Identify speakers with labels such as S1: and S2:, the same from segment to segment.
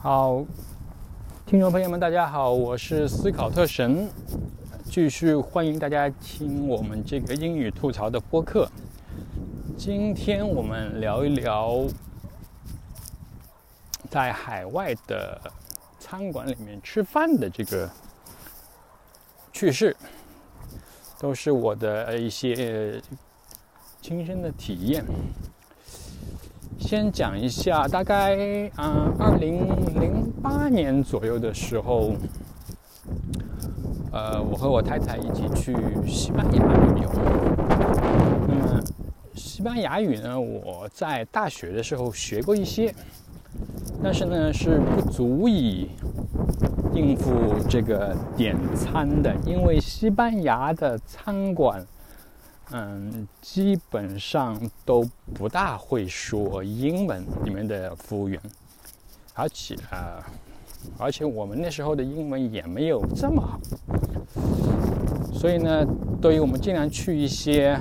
S1: 好，听众朋友们，大家好，我是思考特神，继续欢迎大家听我们这个英语吐槽的播客。今天我们聊一聊在海外的餐馆里面吃饭的这个趣事，都是我的一些亲身的体验。先讲一下，大概啊，二零零八年左右的时候，呃，我和我太太一起去西班牙旅游。那么，西班牙语呢，我在大学的时候学过一些，但是呢，是不足以应付这个点餐的，因为西班牙的餐馆。嗯，基本上都不大会说英文，里面的服务员，而且啊，而且我们那时候的英文也没有这么好，所以呢，对于我们尽量去一些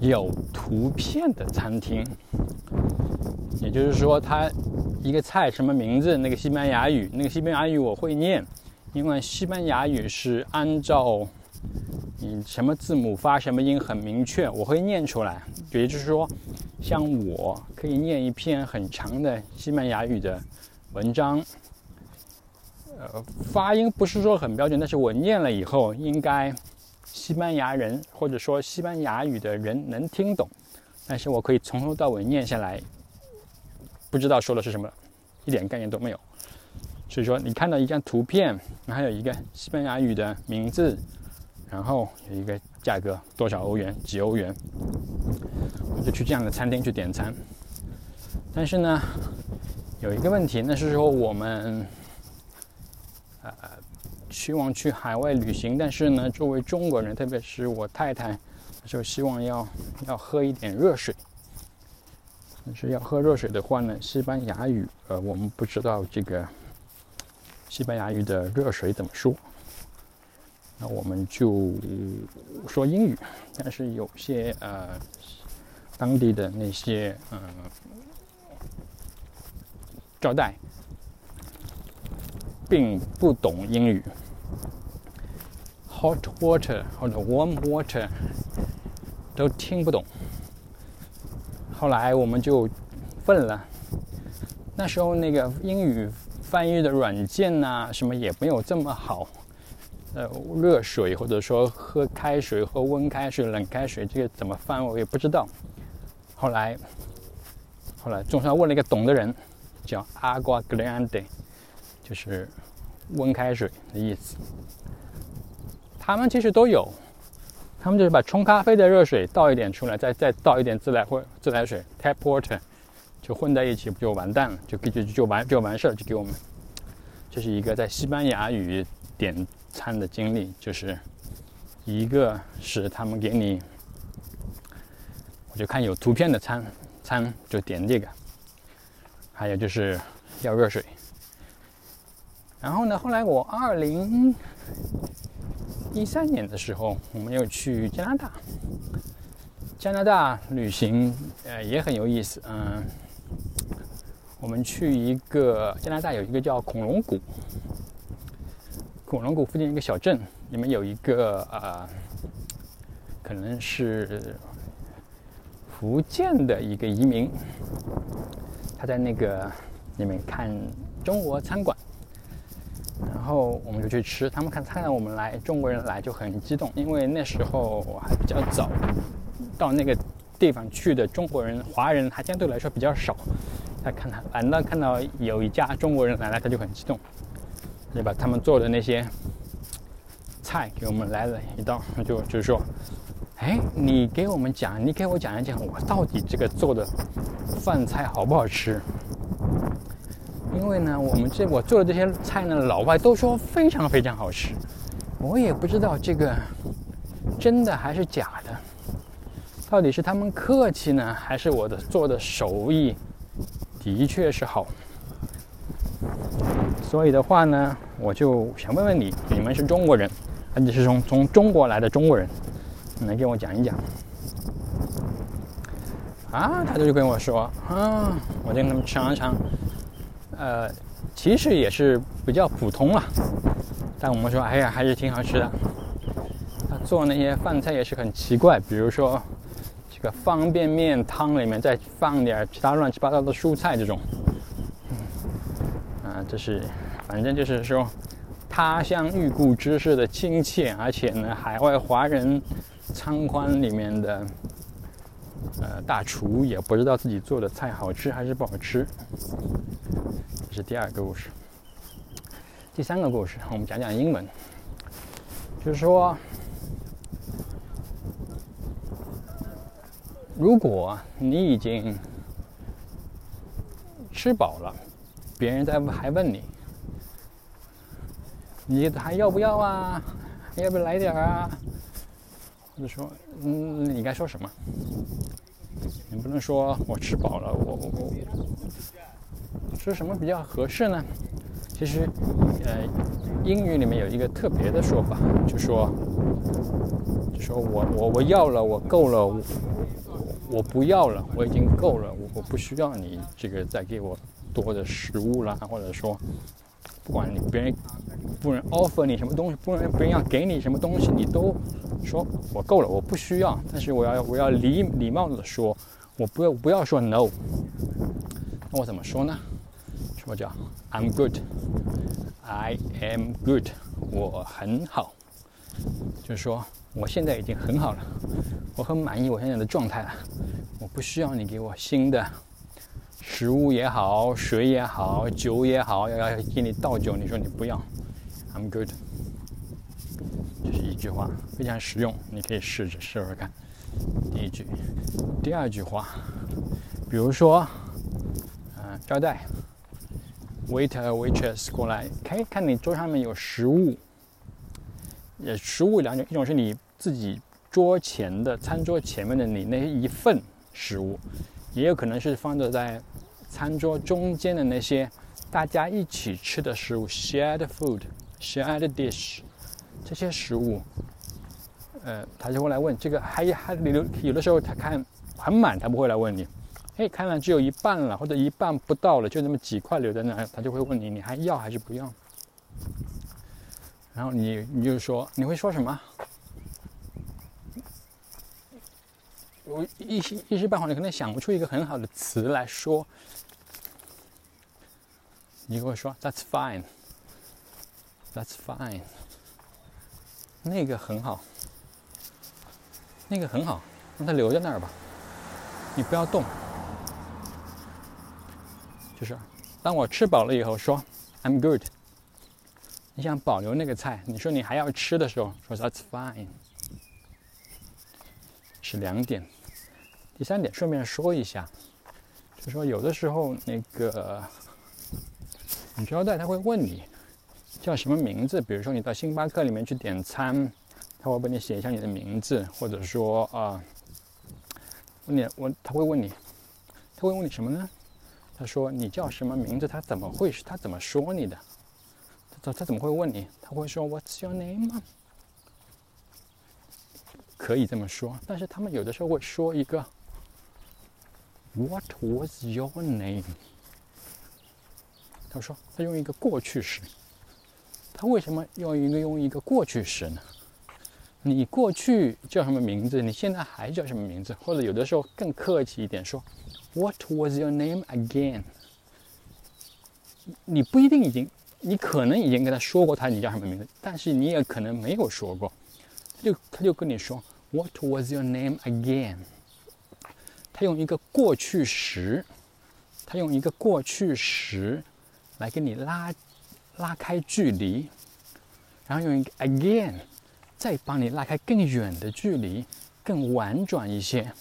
S1: 有图片的餐厅，也就是说，它一个菜什么名字，那个西班牙语，那个西班牙语我会念，因为西班牙语是按照。你什么字母发什么音很明确，我会念出来。也就是说，像我可以念一篇很长的西班牙语的文章，呃，发音不是说很标准，但是我念了以后，应该西班牙人或者说西班牙语的人能听懂。但是我可以从头到尾念下来，不知道说的是什么，一点概念都没有。所以说，你看到一张图片，还有一个西班牙语的名字。然后有一个价格多少欧元，几欧元，我就去这样的餐厅去点餐。但是呢，有一个问题，那是说我们呃希望去海外旅行，但是呢，作为中国人，特别是我太太，就希望要要喝一点热水。但是要喝热水的话呢，西班牙语呃我们不知道这个西班牙语的热水怎么说。那我们就说英语，但是有些呃当地的那些嗯招待并不懂英语，hot water 或者 warm water 都听不懂。后来我们就问了，那时候那个英语翻译的软件呐，什么也没有这么好。呃，热水或者说喝开水、喝温开水、冷开水，这个怎么翻我也不知道。后来，后来总算问了一个懂的人，叫 “agua grande”，就是温开水的意思。他们其实都有，他们就是把冲咖啡的热水倒一点出来，再再倒一点自来或自来水 （tap water），就混在一起，不就完蛋了？就就就完就完事儿，就给我们。这是一个在西班牙语点。餐的经历就是，一个是他们给你，我就看有图片的餐餐就点这个，还有就是要热水。然后呢，后来我二零一三年的时候，我们又去加拿大，加拿大旅行呃也很有意思，嗯，我们去一个加拿大有一个叫恐龙谷。恐龙谷附近一个小镇，里面有一个呃，可能是福建的一个移民，他在那个里面看中国餐馆，然后我们就去吃。他们看看到我们来中国人来就很激动，因为那时候还比较早，到那个地方去的中国人、华人还相对来说比较少。他看他反倒看到有一家中国人来了，他就很激动。就把他们做的那些菜给我们来了一道，就就是说，哎，你给我们讲，你给我讲一讲，我到底这个做的饭菜好不好吃？因为呢，我们这我做的这些菜呢，老外都说非常非常好吃，我也不知道这个真的还是假的，到底是他们客气呢，还是我的做的手艺的确是好？所以的话呢，我就想问问你，你们是中国人，而且是从从中国来的中国人，你能给我讲一讲？啊，他就跟我说，啊，我跟他们尝一尝，呃，其实也是比较普通了。但我们说，哎呀，还是挺好吃的。他做那些饭菜也是很奇怪，比如说这个方便面汤里面再放点其他乱七八糟的蔬菜这种。这是，反正就是说，他乡遇故知似的亲切，而且呢，海外华人餐馆里面的呃大厨也不知道自己做的菜好吃还是不好吃。这是第二个故事。第三个故事，我们讲讲英文，就是说，如果你已经吃饱了，别人在还问你，你还要不要啊？要不要来点啊？或者说，嗯，你该说什么？你不能说我吃饱了，我我我，说什么比较合适呢？其实，呃，英语里面有一个特别的说法，就说，就说我我我要了，我够了，我我不要了，我已经够了，我我不需要你这个再给我多的食物啦，或者说，不管你别人不能 offer 你什么东西，不能别人要给你什么东西，你都说我够了，我不需要，但是我要我要礼礼貌的说，我不要不要说 no，那我怎么说呢？什么叫 I'm good。I am good，我很好，就是说我现在已经很好了，我很满意我现在的状态了，我不需要你给我新的食物也好，水也好，酒也好，要要给你倒酒，你说你不要，I'm good，这是一句话，非常实用，你可以试着试试看。第一句，第二句话，比如说，嗯，招待。waiter waitress 过来，可以看你桌上面有食物，也食物两种，一种是你自己桌前的餐桌前面的你那一份食物，也有可能是放着在餐桌中间的那些大家一起吃的食物，shared food，shared dish，这些食物，呃，他就会来问这个，还还有有的时候他看很满，他不会来问你。哎，看了只有一半了，或者一半不到了，就那么几块留在那，他就会问你，你还要还是不要？然后你你就说，你会说什么？我一时一时半会儿你可能想不出一个很好的词来说，你跟我说 "That's fine, That's fine"，那个很好，那个很好，让它留在那儿吧，你不要动。就是，当我吃饱了以后说 "I'm good"，你想保留那个菜，你说你还要吃的时候说 "That's fine"，是两点。第三点，顺便说一下，就说有的时候那个你招待他会问你叫什么名字，比如说你到星巴克里面去点餐，他会帮你写一下你的名字，或者说啊，问你我他会问你，他会问你什么呢？他说：“你叫什么名字？他怎么会？他怎么说你的？他他怎么会问你？他会说 ‘What's your name？’？可以这么说，但是他们有的时候会说一个 ‘What was your name？’ 他说他用一个过去时。他为什么要一个用一个过去时呢？你过去叫什么名字？你现在还叫什么名字？或者有的时候更客气一点说。” What was your name again？你不一定已经，你可能已经跟他说过他你叫什么名字，但是你也可能没有说过。他就他就跟你说 What was your name again？他用一个过去时，他用一个过去时来跟你拉拉开距离，然后用一个 again 再帮你拉开更远的距离，更婉转一些。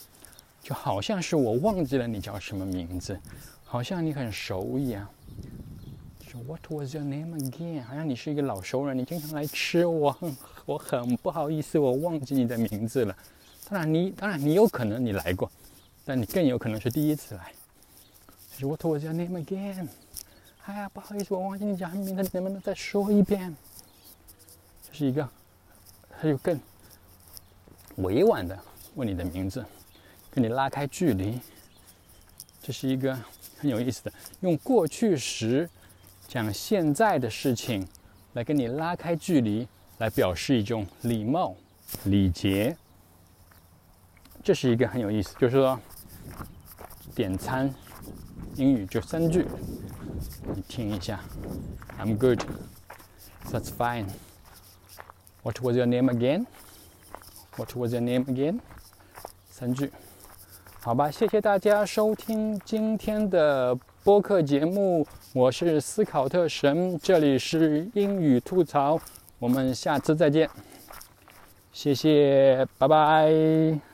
S1: 就好像是我忘记了你叫什么名字，好像你很熟一样。说 What was your name again？好像你是一个老熟人，你经常来吃，我我很不好意思，我忘记你的名字了。当然你当然你有可能你来过，但你更有可能是第一次来。说 What was your name again？哎呀，不好意思，我忘记你叫什么名字，你能不能再说一遍？这是一个，他就更委婉的问你的名字。跟你拉开距离，这是一个很有意思的，用过去时讲现在的事情，来跟你拉开距离，来表示一种礼貌、礼节。这是一个很有意思，就是说点餐英语就三句，你听一下。I'm good. That's fine. What was your name again? What was your name again? 三句，好吧，谢谢大家收听今天的播客节目，我是斯考特神，这里是英语吐槽，我们下次再见，谢谢，拜拜。